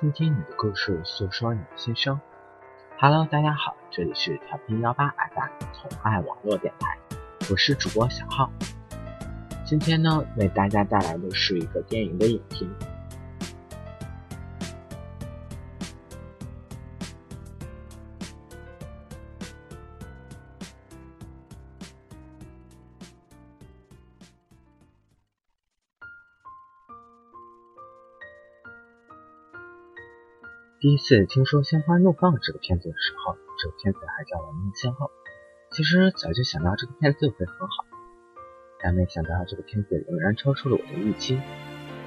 倾听你的故事，诉说你的心声。Hello，大家好，这里是调频幺八 FM 同爱网络电台，我是主播小浩。今天呢，为大家带来的是一个电影的影评。第一次听说《心花怒放》这个片子的时候，这个片子还叫《亡命先后》。其实早就想到这个片子会很好，但没想到这个片子仍然超出了我的预期。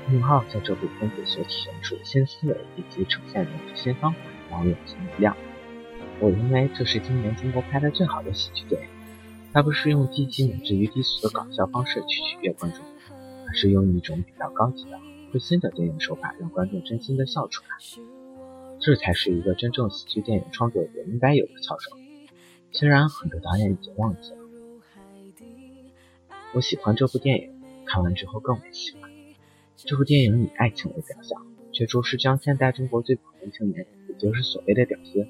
宁浩在这部片子所体现出的新思维以及呈现的新方法，让我眼前一亮。我认为这是今年中国拍的最好的喜剧电影。它不是用低级乃至于低俗的搞笑方式去取悦观众，而是用一种比较高级的、最新的电影手法，让观众真心的笑出来。这才是一个真正喜剧电影创作者应该有的操守。虽然很多导演已经忘记了，我喜欢这部电影，看完之后更为喜欢。这部电影以爱情为表象，却着实将现代中国最普通青年，也就是所谓的屌丝，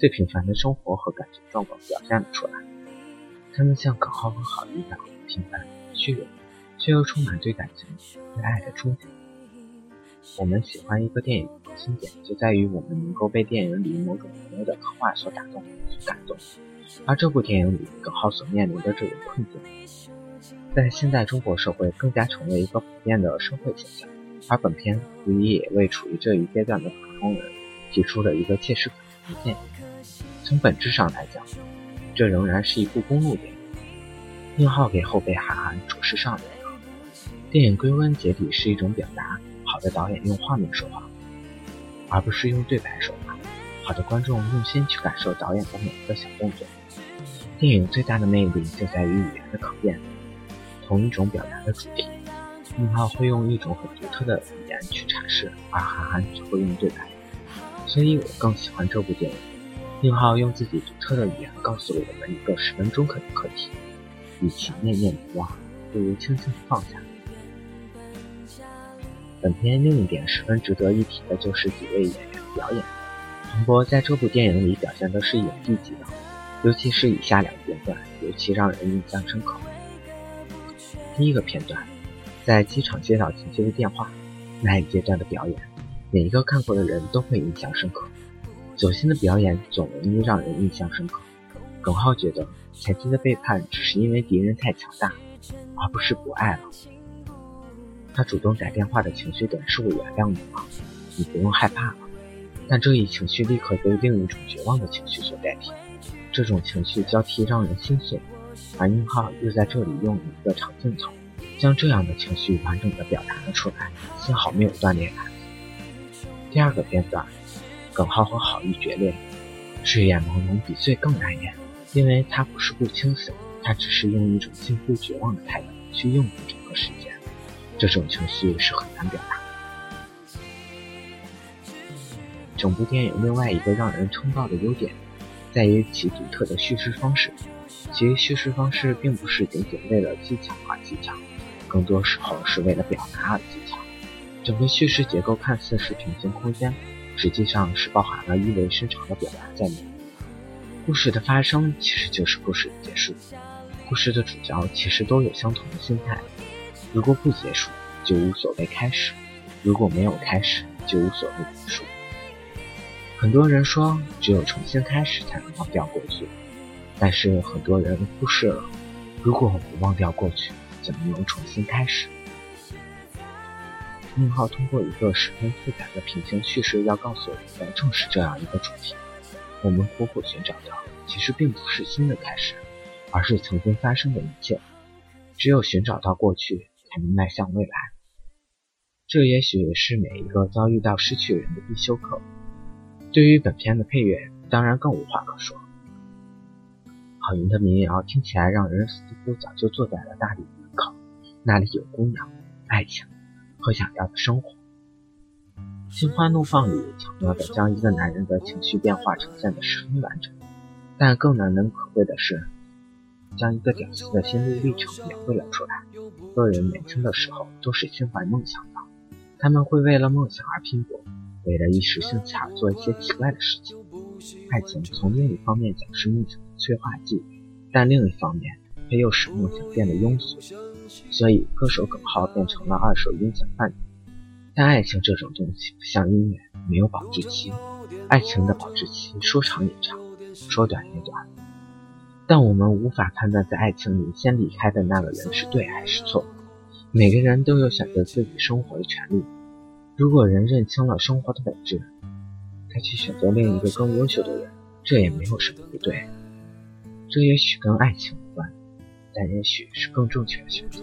最平凡的生活和感情状况表现了出来。他们像耿浩和郝一样平凡、虚荣，却又充满对感情、对爱的憧憬。我们喜欢一个电影。经典就在于我们能够被电影里某种浓烈的刻画所打动、所感动。而这部电影里耿浩所面临的这种困境，在现代中国社会更加成为一个普遍的社会现象。而本片无疑也为处于这一阶段的普通人提出了一个切实可行的建议。从本质上来讲，这仍然是一部公路电影。宁浩给后辈韩寒着实上了。电影归根结底是一种表达，好的导演用画面说话。而不是用对白说话。好的观众用心去感受导演的每一个小动作。电影最大的魅力就在于语言的可变。同一种表达的主题，宁浩会用一种很独特的语言去阐释，而韩寒只会用对白。所以我更喜欢这部电影。宁浩用自己独特的语言告诉了我们一个十分中肯的课题：与其念念不忘，不如轻轻放下。本片另一点十分值得一提的就是几位演员的表演。彭博在这部电影里表现的是演技级的，尤其是以下两个片段尤其让人印象深刻。第一个片段，在机场接到紧急的电话，那一阶段的表演，每一个看过的人都会印象深刻。走心的表演总容易让人印象深刻。耿浩觉得前妻的背叛只是因为敌人太强大，而不是不爱了。他主动打电话的情绪，等是我原谅你了，你不用害怕了。但这一情绪立刻被另一种绝望的情绪所代替，这种情绪交替让人心碎。而宁浩又在这里用一个长镜头，将这样的情绪完整的表达了出来，丝毫没有断裂感。第二个片段，耿浩和郝玉决裂，睡眼朦胧比醉更难言，因为他不是不清醒，他只是用一种近乎绝望的态度去应付整个世界。这种情绪是很难表达。整部电影另外一个让人称道的优点，在于其独特的叙事方式。其叙事方式并不是仅仅为了技巧而技巧，更多时候是为了表达而技巧。整个叙事结构看似是平行空间，实际上是包含了意味深长的表达在内。故事的发生其实就是故事的结束，故事的主角其实都有相同的心态。如果不结束，就无所谓开始；如果没有开始，就无所谓结束。很多人说，只有重新开始才能忘掉过去，但是很多人忽视了，如果不忘掉过去，怎么能重新开始？宁浩通过一个十分复杂的平行叙事，要告诉我们的正是这样一个主题：我们苦苦寻找的，其实并不是新的开始，而是曾经发生的一切。只有寻找到过去。才能迈向未来，这也许是每一个遭遇到失去人的必修课。对于本片的配乐，当然更无话可说。郝云的民谣听起来让人似乎早就坐在了大理门口，那里有姑娘、爱情和想要的生活。《心花怒放》里巧妙地将一个男人的情绪变化呈现得十分完整，但更难能可贵的是，将一个屌丝的心路历程描绘了出来。个人年轻的时候都是心怀梦想的，他们会为了梦想而拼搏，为了一时兴起而做一些奇怪的事情。爱情从另一方面讲是梦想的催化剂，但另一方面它又使梦想变得庸俗。所以，歌手耿浩变成了二手音响贩子。但爱情这种东西不像音乐，没有保质期。爱情的保质期说长也长，说短也短。但我们无法判断在爱情里先离开的那个人是对还是错。每个人都有选择自己生活的权利。如果人认清了生活的本质，他去选择另一个更优秀的人，这也没有什么不对。这也许跟爱情无关，但也许是更正确的选择。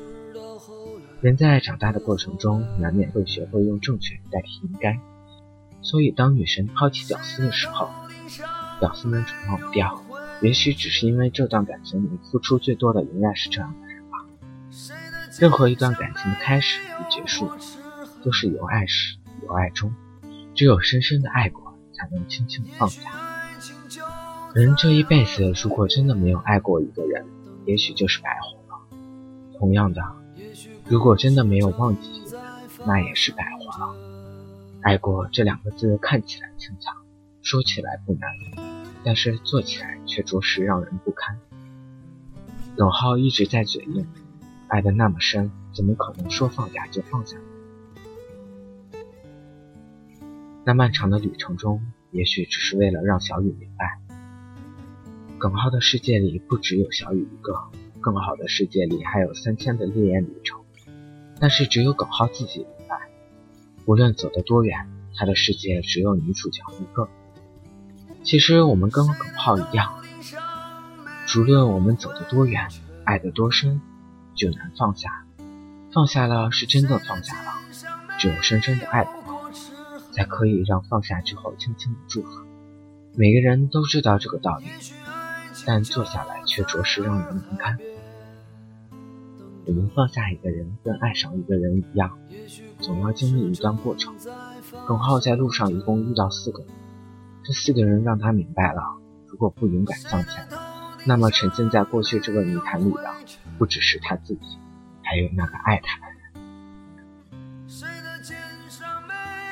人在长大的过程中，难免会学会用正确代替应该。所以，当女神抛弃屌丝的时候，屌丝们总忘不掉。也许只是因为这段感情里付出最多的，仍然是这样的人吧。任何一段感情的开始与结束，都是有爱始，有爱终。只有深深的爱过，才能轻轻放下。人这一辈子，如果真的没有爱过一个人，也许就是白活了。同样的。如果真的没有忘记，那也是白活了。爱过这两个字看起来轻巧，说起来不难，但是做起来却着实让人不堪。耿浩一直在嘴硬，爱得那么深，怎么可能说放下就放下？那漫长的旅程中，也许只是为了让小雨明白，耿浩的世界里不只有小雨一个，更好的世界里还有三千的烈焰旅程。但是只有耿浩自己明白，无论走得多远，他的世界只有女主角一个。其实我们跟耿浩一样，无论我们走得多远，爱得多深，就难放下。放下了是真的放下了，只有深深的爱过，才可以让放下之后轻轻的祝福。每个人都知道这个道理，但坐下来却着实让人难堪。我们放下一个人，跟爱上一个人一样，总要经历一段过程。耿浩在路上一共遇到四个人，这四个人让他明白了，如果不勇敢向前，那么沉浸在过去这个泥潭里的，不只是他自己，还有那个爱他的人。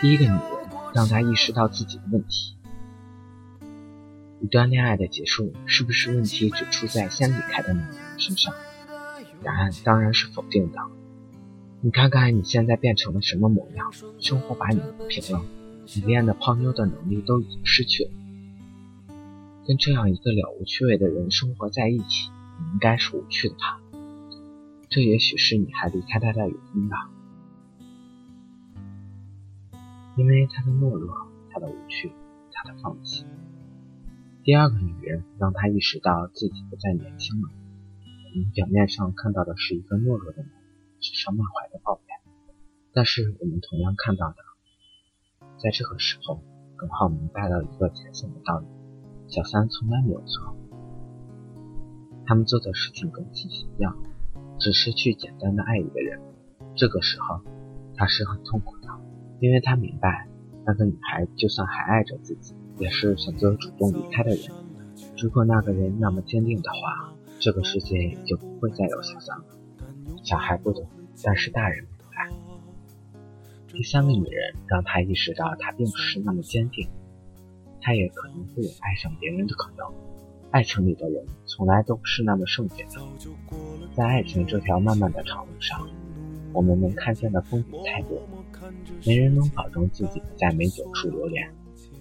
第一个女人让他意识到自己的问题：一段恋爱的结束，是不是问题只出在先离开的那个人身上？答案当然是否定的。你看看你现在变成了什么模样？生活把你磨平了，你练的泡妞的能力都已经失去了。跟这样一个了无趣味的人生活在一起，你应该是无趣的吧？这也许是你还离开他的原因吧。因为他的懦弱，他的无趣，他的放弃。第二个女人让他意识到自己不再年轻了。我们表面上看到的是一个懦弱的人，指桑骂槐的抱怨，但是我们同样看到的，在这个时候，耿浩明白了一个浅显的道理：小三从来没有错，他们做的事情跟自己一样，只是去简单的爱一个人。这个时候，他是很痛苦的，因为他明白，那个女孩就算还爱着自己，也是选择主动离开的人。如果那个人那么坚定的话。这个世界就不会再有小三了。小孩不懂，但是大人第三个女人让他意识到，他并不是那么坚定，他也可能会有爱上别人的可能。爱情里的人从来都不是那么圣洁的。在爱情这条漫漫的长路上，我们能看见的风景太多，没人能保证自己不再美酒处流连。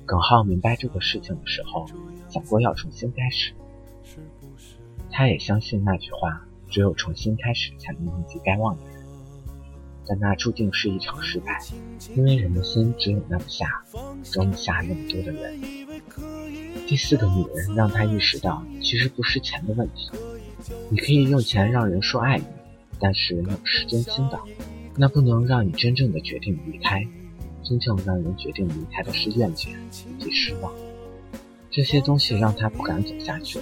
耿浩明白这个事情的时候，想过要重新开始。他也相信那句话：只有重新开始，才能忘记该忘的人。但那注定是一场失败，因为人的心只有那么下，装不下那么多的人。第四个女人让他意识到，其实不是钱的问题。你可以用钱让人说爱你，但是那不是真心的，那不能让你真正的决定离开。真正让人决定离开的是厌倦以及失望。这些东西让他不敢走下去。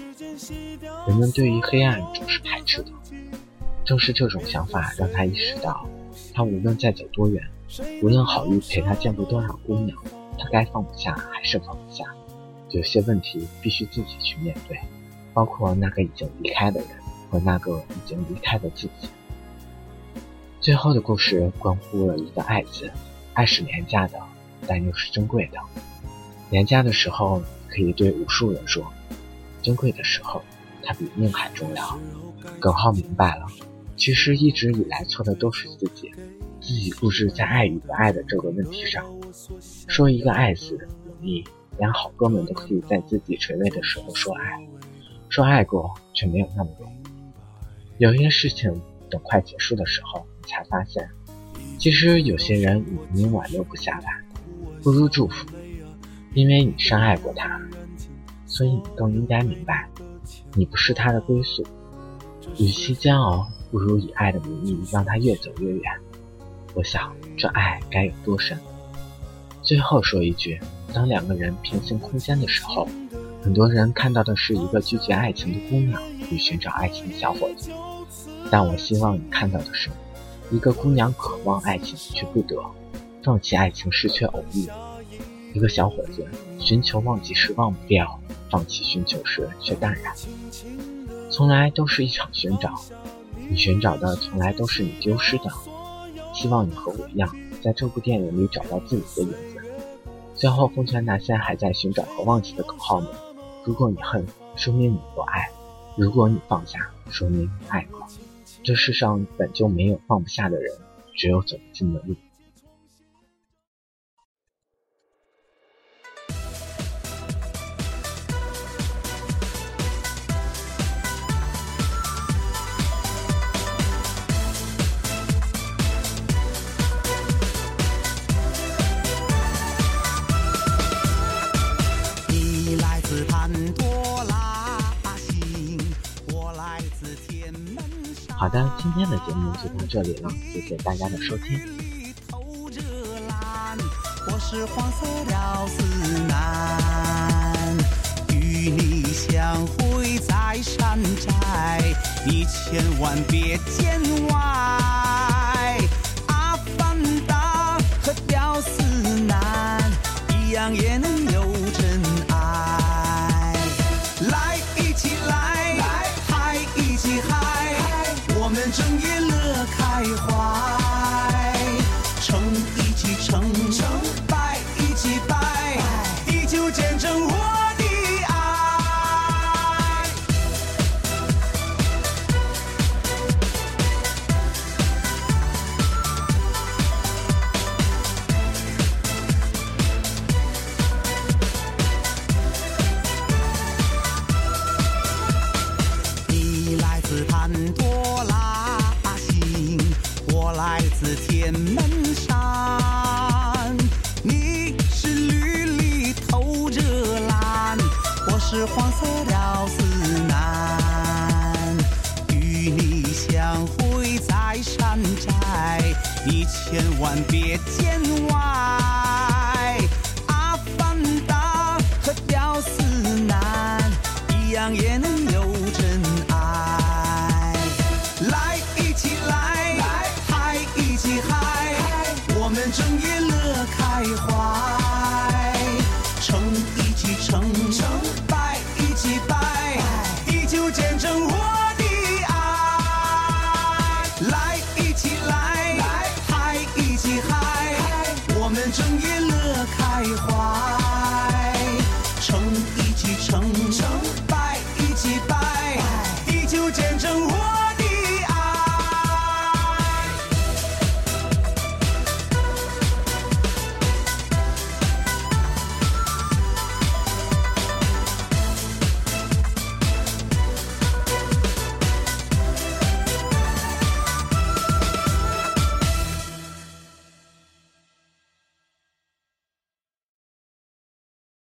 人们对于黑暗总是排斥的，正是这种想法让他意识到，他无论再走多远，无论好运陪他见过多少姑娘，他该放不下还是放不下。有些问题必须自己去面对，包括那个已经离开的人和那个已经离开的自己。最后的故事关乎了一个“爱”字，爱是廉价的，但又是珍贵的。廉价的时候可以对无数人说，珍贵的时候它比命还重要。耿浩明白了，其实一直以来错的都是自己，自己固执在爱与不爱的这个问题上。说一个爱字容易，连好哥们都可以在自己垂泪的时候说爱，说爱过却没有那么容易。有些事情等快结束的时候，才发现，其实有些人已经挽留不下来，不如祝福。因为你深爱过他，所以你更应该明白，你不是他的归宿。与其煎熬，不如以爱的名义让他越走越远。我想，这爱该有多深？最后说一句：当两个人平行空间的时候，很多人看到的是一个拒绝爱情的姑娘与寻找爱情的小伙子。但我希望你看到的是，一个姑娘渴望爱情却不得，放弃爱情时却偶遇。一个小伙子寻求忘记时忘不掉，放弃寻求时却淡然。从来都是一场寻找，你寻找的从来都是你丢失的。希望你和我一样，在这部电影里找到自己的影子。最后奉劝那些还在寻找和忘记的口号们：如果你恨，说明你不爱；如果你放下，说明你爱过。这世上本就没有放不下的人，只有走不尽的路。好的，今天的节目就到这里了，谢谢大家的收听。我是黄色屌丝男与你相会在山寨，你千万别见外。来自天门山。你是绿里透着蓝，我是黄色屌丝男。与你相会在山寨，你千万别见外。